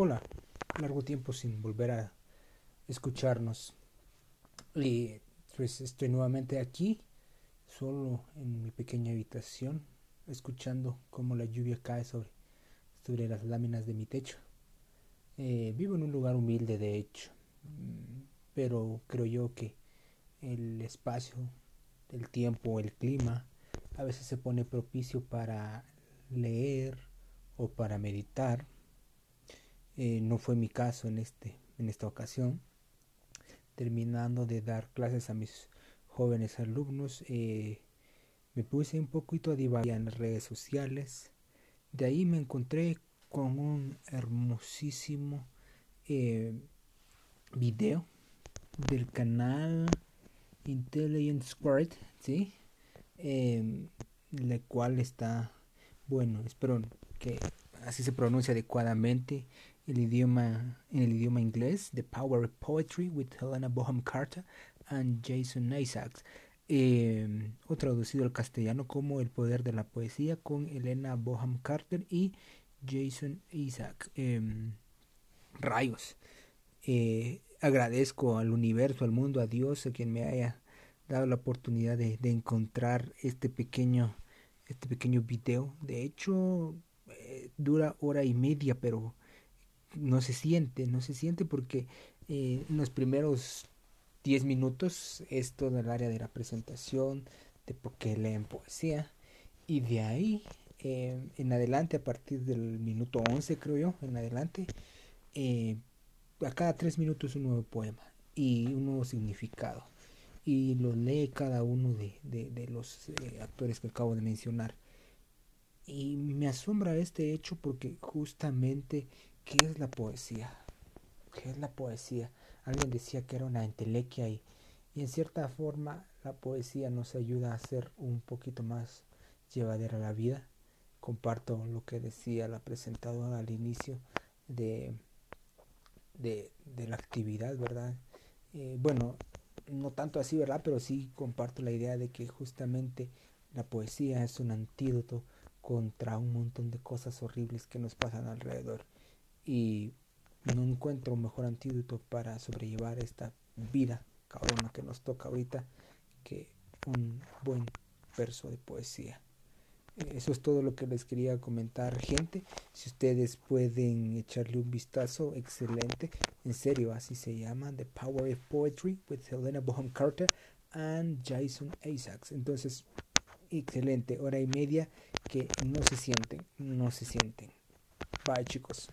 Hola, largo tiempo sin volver a escucharnos. Y pues estoy nuevamente aquí, solo en mi pequeña habitación, escuchando cómo la lluvia cae sobre, sobre las láminas de mi techo. Eh, vivo en un lugar humilde, de hecho, mm, pero creo yo que el espacio, el tiempo, el clima, a veces se pone propicio para leer o para meditar eh, no fue mi caso en, este, en esta ocasión. Terminando de dar clases a mis jóvenes alumnos, eh, me puse un poquito a divagar en las redes sociales. De ahí me encontré con un hermosísimo eh, video del canal Intelligent Squared, ¿sí? Eh, la cual está, bueno, espero que así se pronuncia adecuadamente, el idioma, en el idioma inglés, The Power of Poetry with Helena Boham Carter and Jason Isaacs, em, o traducido al castellano como El Poder de la Poesía con Helena Boham Carter y Jason Isaacs. Em, rayos. Eh, agradezco al universo, al mundo, a Dios, a quien me haya dado la oportunidad de, de encontrar este pequeño, este pequeño video. De hecho, eh, dura hora y media, pero no se siente, no se siente porque eh, en los primeros 10 minutos es todo el área de la presentación, de por qué leen poesía, y de ahí eh, en adelante, a partir del minuto 11 creo yo, en adelante, eh, a cada 3 minutos un nuevo poema y un nuevo significado. Y lo lee cada uno de, de, de los actores que acabo de mencionar. Y me asombra este hecho porque justamente ¿Qué es la poesía? ¿Qué es la poesía? Alguien decía que era una entelequia y, y en cierta forma la poesía nos ayuda a ser un poquito más llevadera la vida. Comparto lo que decía la presentadora al inicio de, de, de la actividad, ¿verdad? Eh, bueno, no tanto así, ¿verdad? Pero sí comparto la idea de que justamente la poesía es un antídoto contra un montón de cosas horribles que nos pasan alrededor y no encuentro mejor antídoto para sobrellevar esta vida cabrona que nos toca ahorita que un buen verso de poesía. Eso es todo lo que les quería comentar, gente. Si ustedes pueden echarle un vistazo, excelente. En serio, así se llama The Power of Poetry with Helena Boham Carter and Jason Isaacs. Entonces, excelente. Hora y media que no se sienten, no se sienten. Bye, chicos.